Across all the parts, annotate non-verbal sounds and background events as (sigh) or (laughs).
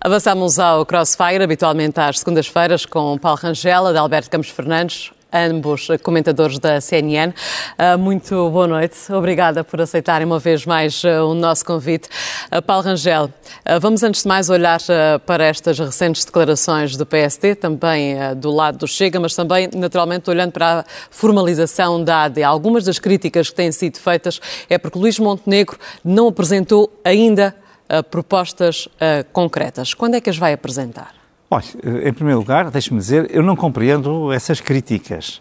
Avançamos ao Crossfire, habitualmente às segundas-feiras, com Paulo Rangela, de Alberto Campos Fernandes, ambos comentadores da CNN. Ah, muito boa noite. Obrigada por aceitarem uma vez mais ah, o nosso convite. Ah, Paulo Rangel, vamos antes de mais olhar para estas recentes declarações do PSD, também do lado do Chega, mas também, naturalmente, olhando para a formalização da AD. Algumas das críticas que têm sido feitas é porque Luís Montenegro não apresentou ainda propostas concretas. Quando é que as vai apresentar? Olha, em primeiro lugar, deixe-me dizer, eu não compreendo essas críticas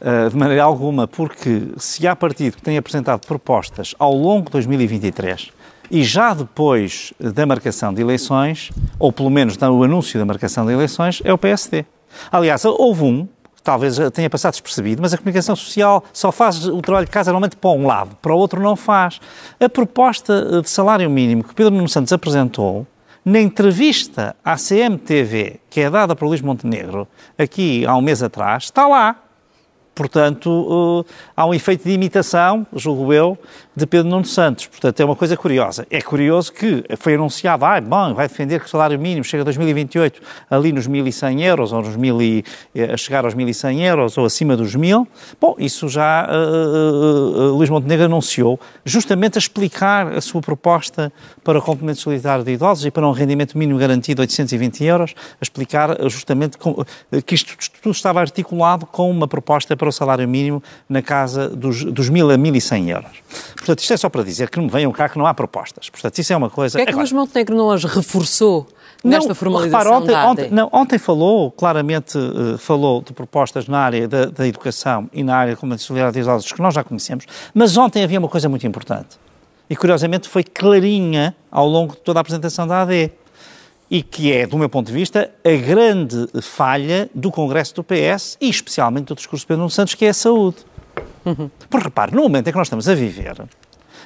uh, de maneira alguma, porque se há partido que tem apresentado propostas ao longo de 2023 e já depois da marcação de eleições, ou pelo menos no anúncio da marcação de eleições, é o PSD. Aliás, houve um, talvez tenha passado despercebido, mas a comunicação social só faz o trabalho de casa normalmente para um lado, para o outro não faz. A proposta de salário mínimo que Pedro Nuno Santos apresentou na entrevista à CMTV, que é dada por Luís Montenegro, aqui há um mês atrás, está lá Portanto, uh, há um efeito de imitação, julgo eu, de Pedro Nuno Santos. Portanto, é uma coisa curiosa. É curioso que foi anunciado, ah, bom, vai defender que o salário mínimo chega a 2028 ali nos 1.100 euros, ou nos 1.000 e, eh, a chegar aos 1.100 euros, ou acima dos 1.000. Bom, isso já uh, uh, Luís Montenegro anunciou, justamente a explicar a sua proposta para o complemento solidário de idosos e para um rendimento mínimo garantido de 820 euros, a explicar justamente com, que isto tudo estava articulado com uma proposta para o salário mínimo na casa dos, dos 1.000 a 1.100 euros. Portanto, isto é só para dizer que não me venham cá que não há propostas. Portanto, isso é uma coisa... É que Luís Montenegro não as reforçou? Nesta não, formalização repara, ontem, ontem, não, ontem falou, claramente uh, falou de propostas na área da, da educação e na área como a solidariedade que nós já conhecemos, mas ontem havia uma coisa muito importante. E curiosamente foi clarinha ao longo de toda a apresentação da AD e que é, do meu ponto de vista, a grande falha do Congresso do PS e especialmente do discurso de Pedro Nuno Santos, que é a saúde. Uhum. Porque repare, no momento em que nós estamos a viver,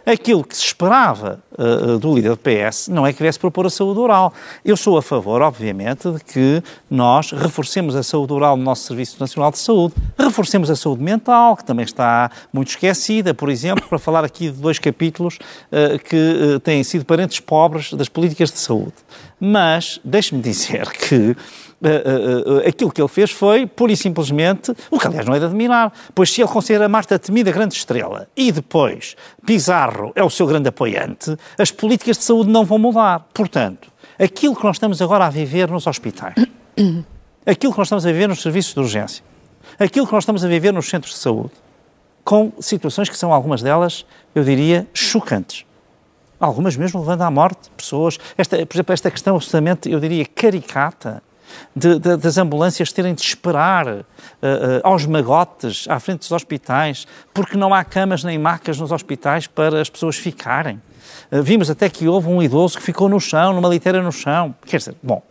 aquilo que se esperava uh, do líder do PS não é que viesse propor a saúde oral. Eu sou a favor, obviamente, de que nós reforcemos a saúde oral no nosso Serviço Nacional de Saúde, reforcemos a saúde mental, que também está muito esquecida, por exemplo, para falar aqui de dois capítulos uh, que uh, têm sido parentes pobres das políticas de saúde. Mas, deixe-me dizer (laughs) que uh, uh, aquilo que ele fez foi, pura e simplesmente, o que aliás não é de admirar, pois se ele considera Marta Temida grande estrela e depois Pizarro é o seu grande apoiante, as políticas de saúde não vão mudar. Portanto, aquilo que nós estamos agora a viver nos hospitais, (coughs) aquilo que nós estamos a viver nos serviços de urgência, aquilo que nós estamos a viver nos centros de saúde, com situações que são algumas delas, eu diria, chocantes. Algumas mesmo levando à morte pessoas. Esta, por exemplo, esta questão absolutamente, eu diria, caricata de, de, das ambulâncias terem de esperar uh, uh, aos magotes à frente dos hospitais, porque não há camas nem macas nos hospitais para as pessoas ficarem. Uh, vimos até que houve um idoso que ficou no chão, numa liteira no chão. Quer dizer, bom,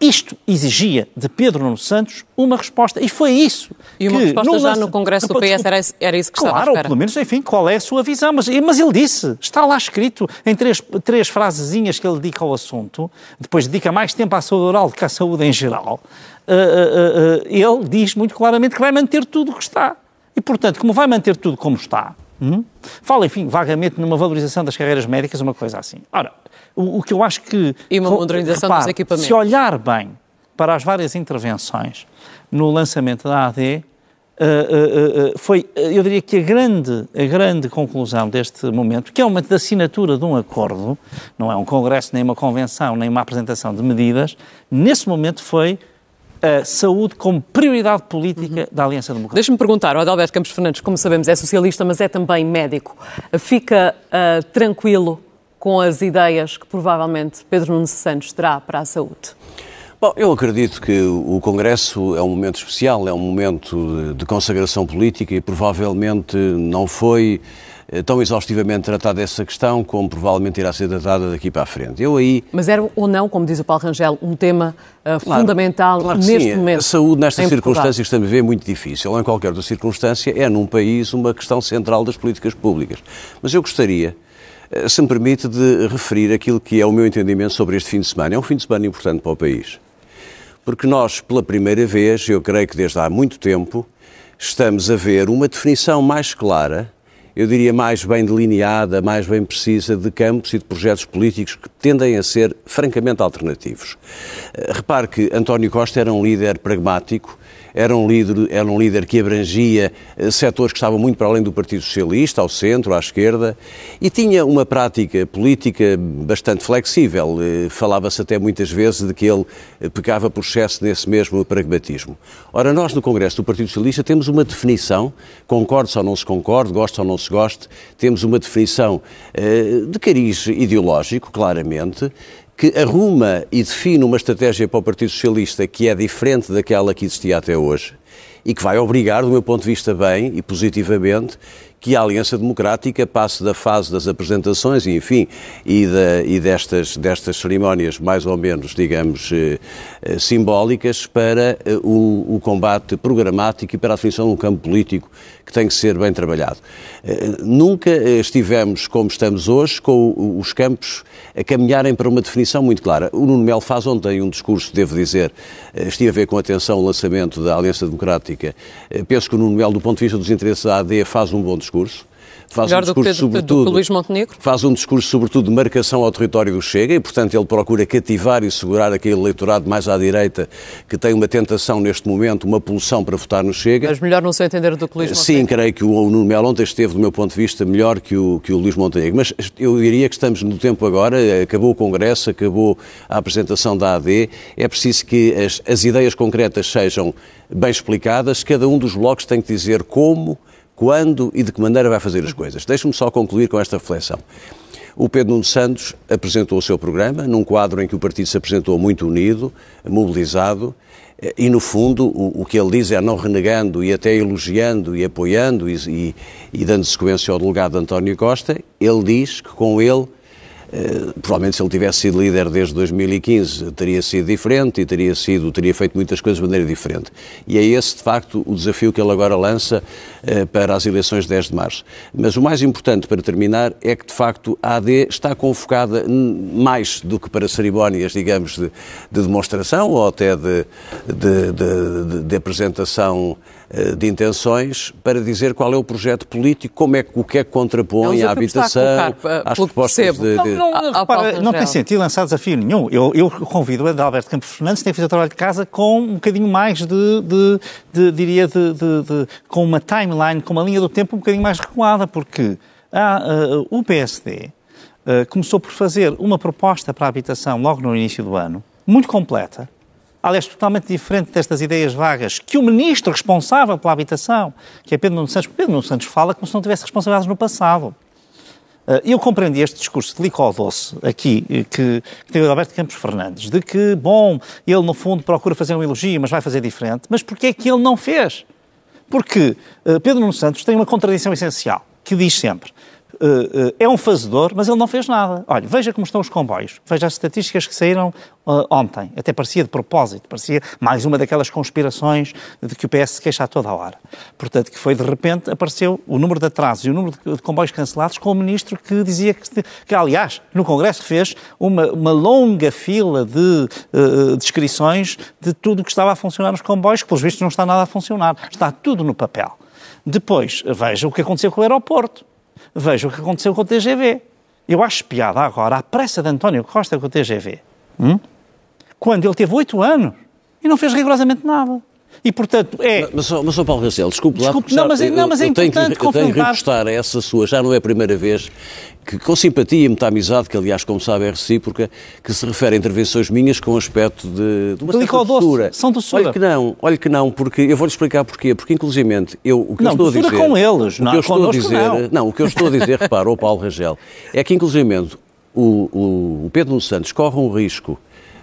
isto exigia de Pedro Nuno Santos uma resposta. E foi isso. E uma que, resposta já no Congresso do PS era, era isso que claro, estava à espera. pelo menos, enfim, qual é a sua visão. Mas, mas ele disse, está lá escrito em três, três frasezinhas que ele dedica ao assunto, depois dedica mais tempo à saúde oral do que à saúde em geral. Uh, uh, uh, ele diz muito claramente que vai manter tudo o que está. E, portanto, como vai manter tudo como está, hum, fala, enfim, vagamente numa valorização das carreiras médicas, uma coisa assim. Ora, o, o que eu acho que. E uma modernização repare, dos equipamentos. Se olhar bem para as várias intervenções no lançamento da AD, Uh, uh, uh, foi, eu diria que a grande, a grande conclusão deste momento, que é uma da assinatura de um acordo, não é um congresso, nem uma convenção, nem uma apresentação de medidas, nesse momento foi a saúde como prioridade política uhum. da Aliança Democrática. Deixa-me perguntar, o Adalberto Campos Fernandes, como sabemos, é socialista, mas é também médico. Fica tranquilo com as ideias que provavelmente Pedro Nuno Santos terá para a saúde? Bom, eu acredito que o Congresso é um momento especial, é um momento de consagração política e provavelmente não foi tão exaustivamente tratada essa questão como provavelmente irá ser tratada daqui para a frente. Eu aí... Mas era ou não, como diz o Paulo Rangel, um tema uh, claro, fundamental claro neste sim. momento? A saúde, nesta circunstância que estamos a ver, é muito difícil. Ou em qualquer outra circunstância, é num país uma questão central das políticas públicas. Mas eu gostaria eh, se me permite, de referir aquilo que é o meu entendimento sobre este fim de semana. É um fim de semana importante para o país. Porque nós, pela primeira vez, eu creio que desde há muito tempo, estamos a ver uma definição mais clara eu diria, mais bem delineada, mais bem precisa de campos e de projetos políticos que tendem a ser francamente alternativos. Eh, repare que António Costa era um líder pragmático, era um líder, era um líder que abrangia eh, setores que estavam muito para além do Partido Socialista, ao centro, à esquerda, e tinha uma prática política bastante flexível. Eh, falava-se até muitas vezes de que ele eh, pecava por excesso nesse mesmo pragmatismo. Ora, nós no Congresso do Partido Socialista temos uma definição, concorde ou não se concorde, goste ou não se goste, temos uma definição de cariz ideológico, claramente, que arruma e define uma estratégia para o Partido Socialista que é diferente daquela que existia até hoje e que vai obrigar, do meu ponto de vista, bem e positivamente, que a Aliança Democrática passe da fase das apresentações, enfim, e, da, e destas, destas cerimónias mais ou menos, digamos, eh, eh, simbólicas para eh, o, o, combate programático e para a definição de um campo político que tem que ser bem trabalhado. nunca estivemos como estamos hoje com os campos a caminharem para uma definição muito clara. O Nuno Melo faz ontem um discurso, devo dizer, estive a ver com atenção o lançamento da Aliança Democrática. Penso que o Nuno Melo, do ponto de vista dos interesses da AD, faz um bom discurso. Faz Melhor um discurso, do que, sobretudo, do Luís Montenegro? Faz um discurso, sobretudo, de marcação ao território do Chega e, portanto, ele procura cativar e segurar aquele eleitorado mais à direita que tem uma tentação, neste momento, uma pulsão para votar no Chega. Mas melhor não se entender do que o Luís Montenegro? Sim, creio que o Nuno Melo ontem esteve, do meu ponto de vista, melhor que o, que o Luís Montenegro. Mas eu diria que estamos no tempo agora, acabou o Congresso, acabou a apresentação da AD, é preciso que as, as ideias concretas sejam bem explicadas, cada um dos blocos tem que dizer como quando e de que maneira vai fazer as coisas. Deixe-me só concluir com esta reflexão. O Pedro Nuno Santos apresentou o seu programa num quadro em que o partido se apresentou muito unido, mobilizado, e no fundo o, o que ele diz é não renegando e até elogiando e apoiando e, e, e dando sequência ao delegado António Costa, ele diz que com ele Uh, provavelmente se ele tivesse sido líder desde 2015 teria sido diferente e teria sido teria feito muitas coisas de maneira diferente. E é esse de facto o desafio que ele agora lança uh, para as eleições de 10 de março. Mas o mais importante para terminar é que de facto a AD está convocada mais do que para cerimónias digamos de, de demonstração ou até de, de, de apresentação eh, de intenções para dizer qual é o projeto político, como é, o que é que contrapõe à habitação, colocar, às propostas de... de... Não, não, repara, não tem sentido lançar desafio nenhum. Eu, eu convido o Adalberto Campos Fernandes, tem feito o trabalho de casa com um bocadinho mais de, de, de diria, de, de, com uma timeline, com uma linha do tempo um bocadinho mais recuada, porque há, uh, o PSD uh, eh, começou por fazer uma proposta para a habitação logo no início do ano, muito completa, aliás, totalmente diferente destas ideias vagas, que o ministro responsável pela habitação, que é Pedro Nuno Santos, Pedro Nuno Santos fala como se não tivesse responsabilidades no passado. Eh, eu compreendi este discurso de Licó Doce, aqui, eh, que, que o Alberto Campos Fernandes, de que, bom, ele no fundo procura fazer um elogio, mas vai fazer diferente. Mas porquê é que ele não fez? Porque uh, Pedro Nuno Santos tem uma contradição essencial, que diz sempre, uh, uh, é um fazedor, mas ele não fez nada. Olha, veja como estão os comboios. Veja as estatísticas que saíram uh, ontem. Até parecia de propósito, parecia mais uma daquelas conspirações de que o PS se queixa a toda a hora. Portanto, que foi de repente, apareceu o número de atrasos e o número de, comboios cancelados com o ministro que dizia que, que aliás, no Congresso fez uma, uma longa fila de descrições de tudo o que estava a funcionar nos comboios, que pelos vistos não está nada a funcionar. Está tudo no papel. Depois, veja o que aconteceu com o aeroporto. Veja o que aconteceu com o TGV. Eu acho piada agora a pressa de António Costa com o TGV. Hum? Quando ele teve oito anos e não fez rigorosamente nada. E, portanto, é... Mas, mas, mas Paulo Racel, desculpe, desculpe lá... Não, mas, não, mas é eu, importante tenho que, eu tenho que repostar a essa sua, já não é a primeira vez, que com simpatia e muita amizade, que aliás, como sabe, é recíproca, que se refere a intervenções minhas com aspecto de, de uma certa doçura. São doçura. Olha que não, olha que não, porque eu vou-lhe explicar porquê. Porque, inclusivamente, eu, o que não, eu estou a dizer... com eles, o que eu estou a dizer, não. não. o que eu estou a dizer, (laughs) repara, o Paulo Rangel, é que, inclusivamente, o, o, o Pedro Santos corre um risco,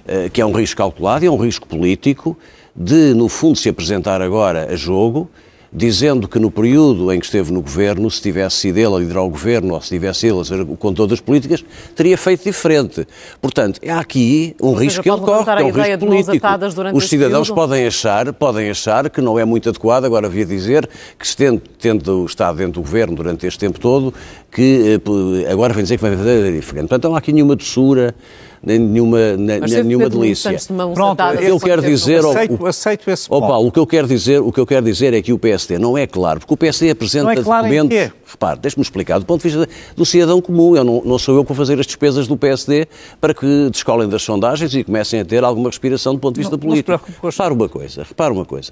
uh, que é um risco calculado, é um risco político, de, no fundo, se apresentar agora a jogo, dizendo que no período em que esteve no governo, se tivesse sido ele a liderar o governo ou se tivesse ele a ser o condutor das políticas, teria feito diferente. Portanto, há aqui um risco que ele corre, que é um risco político. Os cidadãos podem achar, podem achar que não é muito adequado, agora havia dizer que se tendo, tendo estado dentro do governo durante este tempo todo, que eh, agora vem dizer que vai fazer diferente. Portanto, não há aqui nenhuma doçura, nem nenhuma, nem, nenhuma delícia. Pronto, o que eu quero dizer, aceito, o, aceito esse Paulo, o que eu quero dizer, o que eu quero dizer é que o PSD não é claro, porque o PSD apresenta não é claro documentos repare, deixe-me explicar, do ponto de vista do cidadão comum, eu não, não, sou eu que vou fazer as despesas do PSD para que descolem das sondagens e comecem a ter alguma respiração do ponto de vista não, político. Não repare uma coisa, repare uma coisa.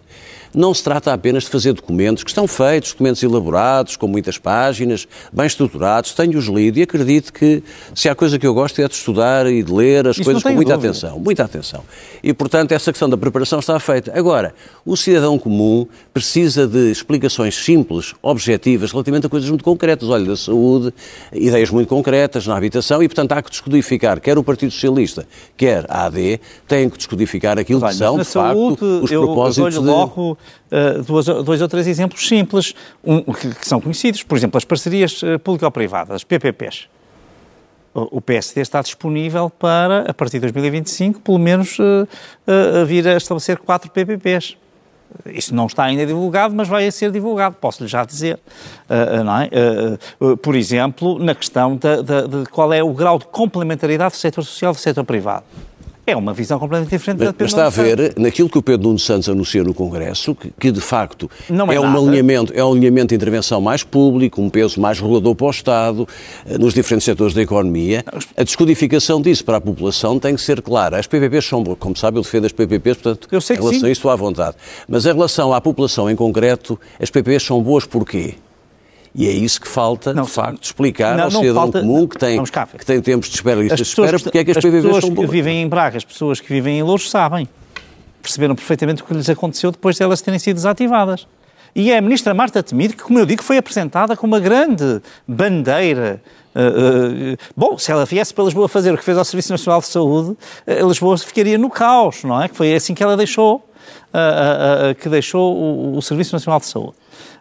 Não se trata apenas de fazer documentos que estão feitos, documentos elaborados, com muitas páginas, bem estruturados, tenho-os lido e acredito que se há coisa que eu gosto é de estudar e de ler as Isso coisas com muita dúvida. atenção, muita atenção. E, portanto, essa questão da preparação está feita. Agora, o cidadão comum precisa de explicações simples, objetivas, relativamente a coisas muito concretas. Olha, da saúde, ideias muito concretas na habitação e, portanto, há que descodificar, quer o Partido Socialista, quer a AD, têm que descodificar aquilo que são, de saúde, facto, os eu, propósitos eu de... Logo, uh, dois, dois ou três exemplos simples, um, que, que, são conhecidos. Por exemplo, as parcerias uh, público-privadas, PPPs. O PSD está disponível para, a partir de 2025, pelo menos uh, vir a estabelecer quatro PPPs. Isso não está ainda divulgado, mas vai ser divulgado, posso-lhe já dizer. Uh, é? Uh, por exemplo, na questão de, de, de, qual é o grau de complementaridade do setor social e do setor privado. É uma visão completamente diferente mas, da Pedro Mas está a ver, naquilo que o Pedro Nuno Santos anuncia no Congresso, que, que de facto não é, é um alinhamento, é um alinhamento de intervenção mais público, um peso mais regulador para o Estado, eh, nos diferentes setores da economia. A descodificação disso para a população tem que ser clara. As PPPs são, como sabe, eu defendo as PPPs, portanto, eu sei em relação sim. a isso estou à vontade. Mas em relação à população em concreto, as PPPs são boas porquê? E é isso que falta, não, de facto, explicar não, ao cidadão comum que tem, que tem tempos de espera e listas de espera, porque é que as, as PVVs são. As pessoas que vivem em Braga, as pessoas que vivem em Louros sabem. Perceberam perfeitamente o que lhes aconteceu depois de elas terem sido desativadas. E é a ministra Marta Temido que, como eu digo, foi apresentada como uma grande bandeira. Uh, uh, bom, se ela viesse para Lisboa fazer o que fez ao Serviço Nacional de Saúde, uh, Lisboa ficaria no caos, não é? Que foi assim que ela deixou, que deixou o, o Serviço Nacional de Saúde.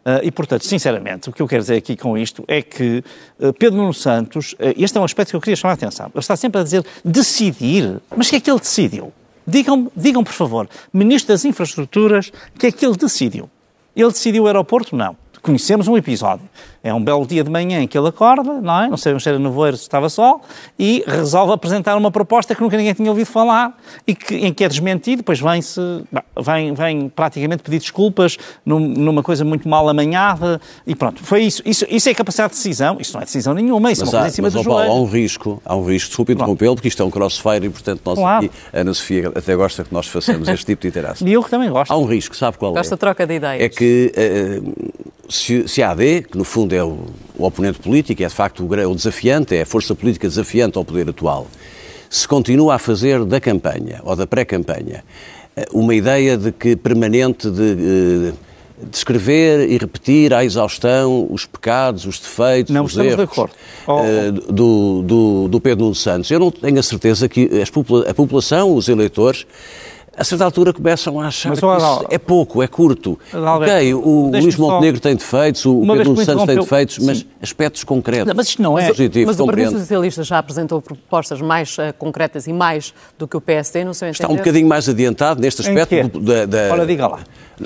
Uh, e, portanto, sinceramente, o que eu quero dizer aqui com isto é que uh, Pedro Nuno Santos, uh, este é um aspecto que eu queria chamar a atenção, ele está sempre a dizer decidir. Mas o que é que ele decidiu? Digam, digam, por favor, Ministro das Infraestruturas, o que é que ele decidiu? Ele decidiu o aeroporto? Não. Conhecemos um episódio. É um belo dia de manhã em que ele acorda, não é? Não sabemos se era nevoeiro, se estava sol, e resolve apresentar uma proposta que nunca ninguém tinha ouvido falar e que, em que é desmentido, depois vem-se, vem, vem praticamente pedir desculpas num, numa coisa muito mal amanhada e pronto. Foi isso. Isso, isso é capacidade de decisão, isso não é decisão nenhuma, isso mas é uma coisa há, em cima mas, do Paulo, há um risco, há um risco, desculpe interrompê-lo, porque isto é um crossfire e, portanto, nós claro. aqui, Ana Sofia até gosta que nós façamos este tipo de interação. (laughs) E eu que também gosto. Há um risco, sabe qual Gosta é? troca de ideias. É que uh, se, se a AD, que no fundo é o, o oponente político, é de facto o, o, desafiante, é a força política desafiante ao poder atual, se continua a fazer da campanha ou da pré-campanha eh, uma ideia de que permanente de. Eh, descrever e repetir à exaustão os pecados, os defeitos, não, os erros de acordo. Oh, oh. Do, do, do Pedro Nuno Santos. Eu não tenho a certeza que a população, os eleitores, a certa altura começam a achar Mas, que isso é pouco, é curto. Alberto, ok, o Luís Montenegro só... tem defeitos, o Pedro Santos tem defeitos, mas Sim. aspectos concretos. Não, mas isto não é. Positivo, mas o Partido Socialista já apresentou propostas mais uh, concretas e mais do que o PSD, seu entender? Está um bocadinho mais adiantado neste aspecto. Da, da... Ora, diga lá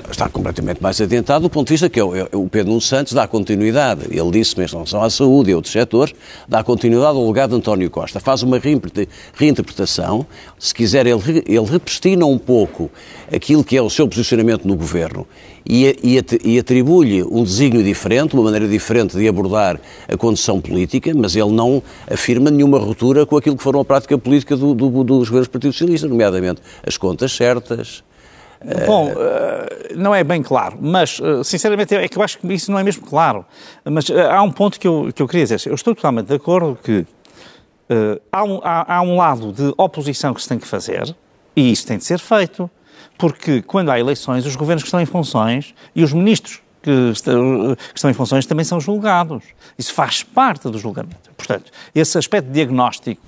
está completamente mais adiantado do ponto de vista que é o, é o Pedro Nuno Santos dá continuidade. Ele disse mesmo em relação à saúde e outros setores, dá continuidade ao legado de António Costa. Faz uma reinterpretação, se quiser, ele, ele repestina um pouco aquilo que é o seu posicionamento no governo e, e, atribui-lhe um desígnio diferente, uma maneira diferente de abordar a condição política, mas ele não afirma nenhuma ruptura com aquilo que foram a prática política do, do, dos governos do Partido Socialista, nomeadamente as contas certas, Bom, eh, não é bem claro, mas eh, sinceramente é que eu acho que isso não é mesmo claro. Mas eh, há um ponto que eu, que eu queria dizer. Eu estou totalmente de acordo que uh, há, um, há, há um lado de oposição que se tem que fazer e isso tem de ser feito, porque quando há eleições, os governos que estão em funções e os ministros que estão, em funções também são julgados. Isso faz parte do julgamento. Portanto, esse aspecto diagnóstico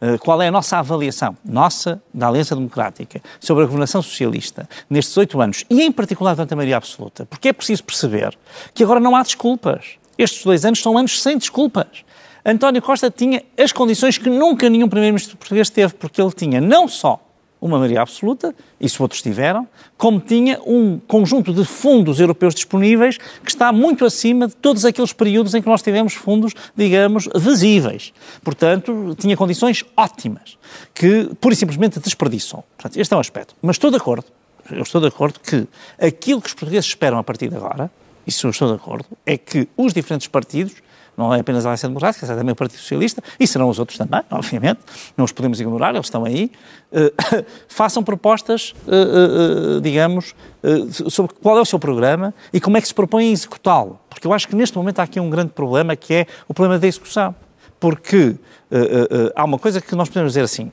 eh, qual é a nossa avaliação, nossa, da Aliança Democrática, sobre a governação socialista nestes oito anos, e em particular da maioria absoluta, porque é preciso perceber que agora não há desculpas. Estes dois anos são anos sem desculpas. António Costa tinha as condições que nunca nenhum primeiro-ministro português teve, porque ele tinha não só uma maioria absoluta, isso outros tiveram, como tinha um conjunto de fundos europeus disponíveis que está muito acima de todos aqueles períodos em que nós tivemos fundos, digamos, visíveis. Portanto, tinha condições ótimas, que pura e simplesmente desperdiçam. Portanto, este é um aspecto. Mas estou de acordo, eu estou de acordo que aquilo que os portugueses esperam a partir de agora isso eu estou de acordo, é que os diferentes partidos não é apenas a Aliança Democrática, é também o Partido Socialista, e serão os outros também, obviamente, não os podemos ignorar, eles estão aí, uh, (coughs) façam propostas, uh, uh, digamos, sobre qual é o seu programa e como é que se propõe a executá-lo. Porque eu acho que neste momento há aqui um grande problema, que é o problema da execução. Porque há uma coisa que nós podemos dizer assim,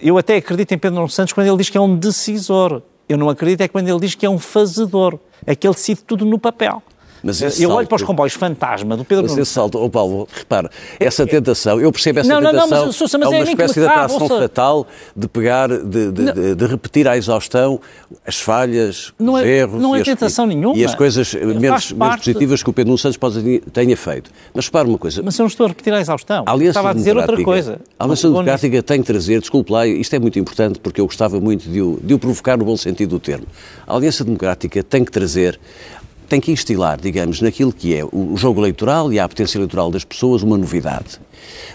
eu até acredito em Pedro Santos quando ele diz que é um decisor, eu não acredito é quando ele diz que é um fazedor, é que ele decide tudo no papel. Mas eu salto, olho para os comboios fantasma do Pedro Nunes. salto, oh Paulo, repara, essa tentação, eu percebo essa não, tentação, não, não, mas, mas é uma é espécie de atração fatal de pegar, de, de, de, repetir à exaustão as falhas, não os é, erros. Não é tentação as, nenhuma. E as coisas menos, menos positivas que o Pedro Nunes Santos pode, tenha feito. Mas repara uma coisa. Mas eu não estou a repetir à exaustão. A Estava a dizer outra coisa. A Aliança Democrática tem que trazer, desculpe lá, isto é muito importante porque eu gostava muito de o, de o provocar no bom sentido do termo. A Aliança Democrática tem que trazer tem que instilar, digamos, naquilo que é o jogo eleitoral e a potência eleitoral das pessoas uma novidade.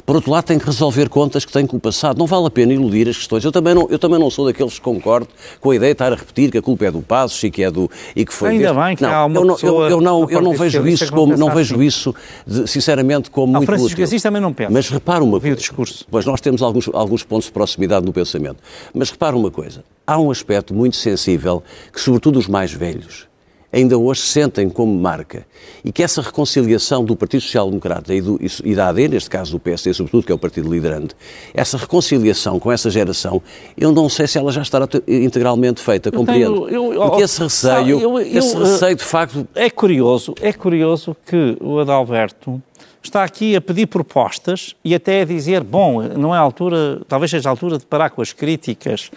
Por outro lado, tem que resolver contas que tem com o passado. Não vale a pena iludir as questões. Eu também não, eu também não sou daqueles que concordo com a ideia de estar a repetir que a culpa é do Passos e que é do e que foi Ainda bem que não, há uma eu não, eu, eu não, eu não vejo isso como não vejo assim. isso de, sinceramente como muito Francisco útil. Assis também não pensa. Mas repara uma coisa. o discurso. Pois nós temos alguns alguns pontos de proximidade no pensamento. Mas repara uma coisa. Há um aspecto muito sensível que sobretudo os mais velhos ainda hoje sentem como marca. E que essa reconciliação do Partido Social Democrata e, do, e da AD, neste caso do PSD, sobretudo, que é o partido liderante, essa reconciliação com essa geração, eu não sei se ela já estará integralmente feita, compreendo. Eu, eu, Porque esse receio, eu, esse receio, de facto... É curioso, é curioso que o Adalberto está aqui a pedir propostas e até a dizer, bom, não é a altura, talvez seja a altura de parar com as críticas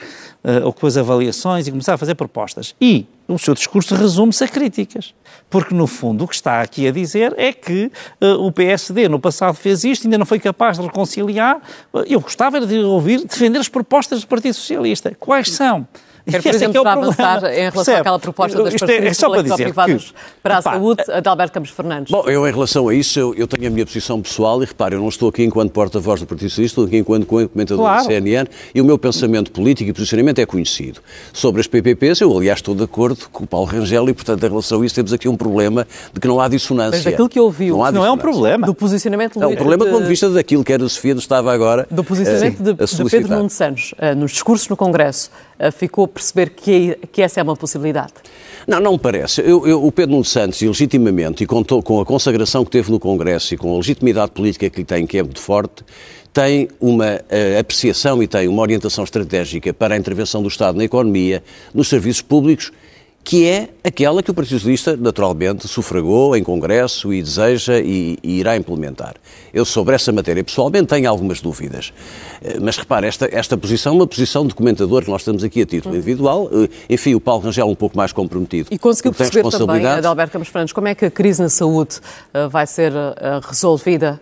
uh, ou com as avaliações e começar a fazer propostas. E o seu discurso resume-se a críticas. Porque, no fundo, o que está aqui a dizer é que uh, o PSD no passado fez isto, ainda não foi capaz de reconciliar. Eu gostava de ouvir defender as propostas do Partido Socialista. Quais são? Quer, por exemplo, é para avançar em relação Percebe? àquela proposta das parcerias é, é só para dizer privadas que, para a saúde, a de Alberto Campos Fernandes. Bom, eu em relação a isso, eu, eu tenho a minha posição pessoal e repare, eu não estou aqui enquanto porta-voz do Partido Socialista, estou aqui enquanto comentador claro. do CNN e o meu pensamento político e posicionamento é conhecido. Sobre as PPPs, eu aliás estou de acordo com o Paulo Rangel e, portanto, em relação a isso temos aqui um problema de que não há dissonância. Mas daquilo que ouviu, não, não é um problema. Do posicionamento... É um problema de... do ponto de vista daquilo que a Sofia estava agora Do posicionamento uh, de, de Pedro Nuno Santos, uh, nos discursos no Congresso, ficou a perceber que que essa é uma possibilidade? Não, não me parece. Eu, eu, o Pedro Nuno Santos, legitimamente, e com, com, a consagração que teve no Congresso e com a legitimidade política que lhe tem, que é muito forte, tem uma uh, apreciação e tem uma orientação estratégica para a intervenção do Estado na economia, nos serviços públicos que é aquela que o Partido Socialista, naturalmente, sufragou em Congresso e deseja e, e, irá implementar. Eu, sobre essa matéria, pessoalmente, tenho algumas dúvidas. Eh, mas repare, esta, esta posição é uma posição de comentador que nós estamos aqui a título individual. Eh, enfim, o Paulo Rangel um pouco mais comprometido. E conseguiu perceber também, Adalberto Campos Fernandes, como é que a crise na saúde uh, vai ser resolvida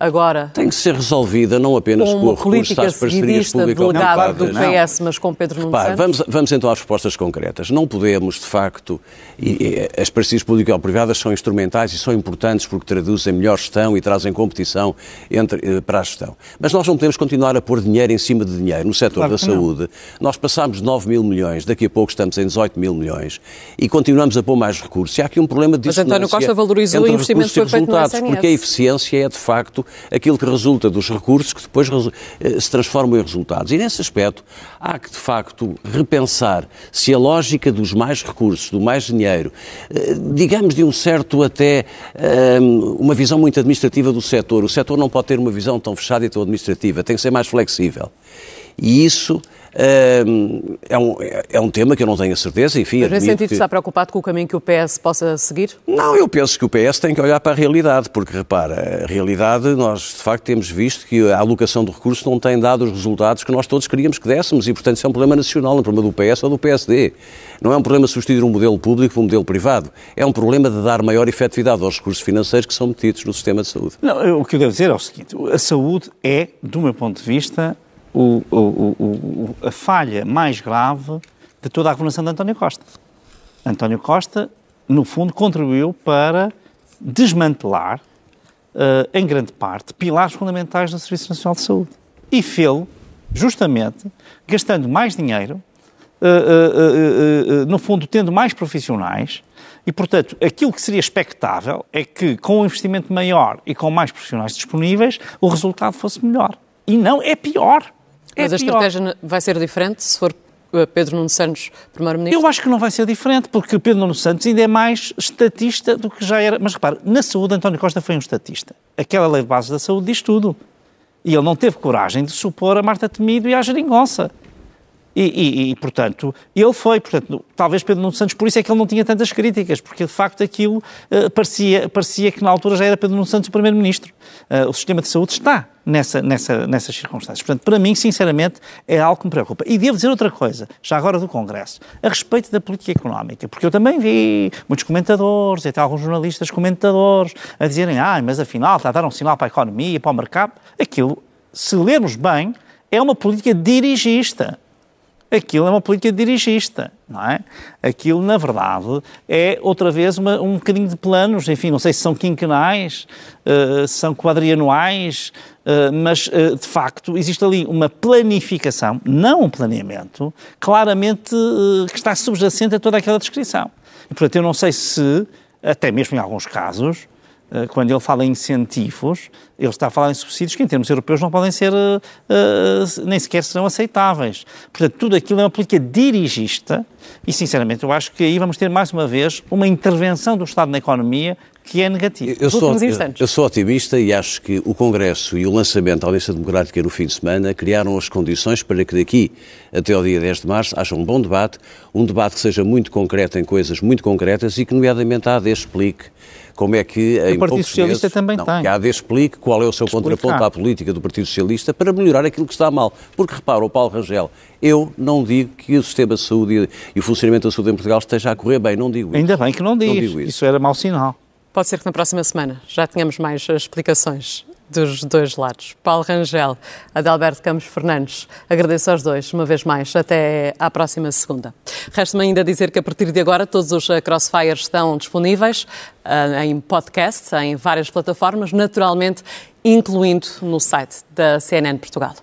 agora. Tem que ser resolvida não apenas com, com a política às parcerias público-privadas. do PS, mas com Pedro Nuno Repare, vamos, vamos então às respostas concretas. Não podemos, de facto, e, e, as parcerias público-privadas são instrumentais e são importantes porque traduzem melhor gestão e trazem competição entre, eh, para a gestão. Mas nós não podemos continuar a pôr dinheiro em cima de dinheiro. No setor claro da saúde, não. nós passámos de 9 mil milhões, daqui a pouco estamos em 18 mil milhões e continuamos a pôr mais recursos. E há aqui um problema de Mas António Costa valorizou o investimento que foi feito no SNS. Porque a eficiência é, de facto, aquilo que resulta dos recursos que depois eh, se transformam em resultados. E nesse aspecto há que, de facto, repensar se a lógica dos mais recursos, do mais dinheiro, eh, digamos de um certo até eh, uma visão muito administrativa do setor. O setor não pode ter uma visão tão fechada e tão administrativa, tem que ser mais flexível. E isso é um, é um tema que eu não tenho a certeza, enfim... Mas nesse sentido que... está preocupado com o caminho que o PS possa seguir? Não, eu penso que o PS tem que olhar para a realidade, porque, repara, a realidade, nós de facto temos visto que a alocação de recursos não tem dado os resultados que nós todos queríamos que dessemos e, portanto, isso é um problema nacional, um problema do PS ou do PSD. Não é um problema substituir um modelo público por um modelo privado. É um problema de dar maior efetividade aos recursos financeiros que são metidos no sistema de saúde. Não, o que eu devo dizer é o seguinte, a saúde é, do meu ponto de vista, o, o, a falha mais grave de toda a governação de António Costa. António Costa, no fundo, contribuiu para desmantelar, uh, em grande parte, pilares fundamentais do Serviço Nacional de Saúde. E fê-lo, justamente, gastando mais dinheiro no fundo, tendo mais profissionais, e, portanto, aquilo que seria expectável é que, com um investimento maior e com mais profissionais disponíveis, o resultado fosse melhor. E não, é pior. É Mas a pior. estratégia vai ser diferente se for eh, Pedro Nuno Santos Primeiro-Ministro? Eu acho que não vai ser diferente, porque Pedro Nuno Santos ainda é mais estatista do que já era. Mas repare, na saúde, António Costa foi um estatista. Aquela lei de base da saúde diz tudo. E ele não teve coragem de supor a Marta Temido e a Geringonça. E, e, e, portanto, ele foi, portanto, talvez Pedro Nuno Santos, por isso é que ele não tinha tantas críticas, porque de facto aquilo uh, parecia, parecia que na altura já era Pedro Nuno Santos o Primeiro-Ministro. Uh, o sistema de saúde está nessa, nessa, nessas circunstâncias. Portanto, para mim, sinceramente, é algo que me preocupa. E devo dizer outra coisa, já agora do Congresso, a respeito da política económica, porque eu também vi muitos comentadores, até alguns jornalistas comentadores, a dizerem, ah, mas afinal está a dar um sinal para a economia, para o mercado. Aquilo, se lermos bem, é uma política dirigista aquilo é uma política dirigista, não é? Aquilo, na verdade, é outra vez uma, um bocadinho de planos, enfim, não sei se são quinquenais, uh, são quadrianuais, uh, mas, uh, de facto, existe ali uma planificação, não um planeamento, claramente que está subjacente a toda aquela descrição. E, portanto, eu não sei se, até mesmo em alguns casos, eh, quando ele fala em incentivos, ele está a falar em subsídios que, em termos europeus, não podem ser, uh, nem sequer serão aceitáveis. Portanto, tudo aquilo é uma política dirigista e, sinceramente, eu acho que aí vamos ter, mais uma vez, uma intervenção do Estado na economia que é negativa. Eu sou, eu sou otimista e acho que o Congresso e o lançamento da Aliança Democrática no fim de semana criaram as condições para que daqui até ao dia 10 de março haja um bom debate, um debate que seja muito concreto em coisas muito concretas e que, nomeadamente, a AD explique como é que o Partido Socialista meses, também não, tem. Que a AD explique qual é o seu contraponto à política do Partido Socialista para melhorar aquilo que está mal. Porque repara, o Paulo Rangel, eu não digo que o sistema de saúde e o funcionamento da saúde em Portugal esteja a correr bem, não digo isso. Ainda bem que não diz. Não digo isso. isso era mau sinal. Pode ser que na próxima semana já tenhamos mais explicações dos dois lados. Paulo Rangel, Adalberto Campos Fernandes, agradeço aos dois uma vez mais. Até à próxima segunda. Resta-me ainda dizer que a partir de agora todos os eh, Crossfires estão disponíveis uh, em podcast, em várias plataformas, naturalmente incluindo no site da CNN Portugal.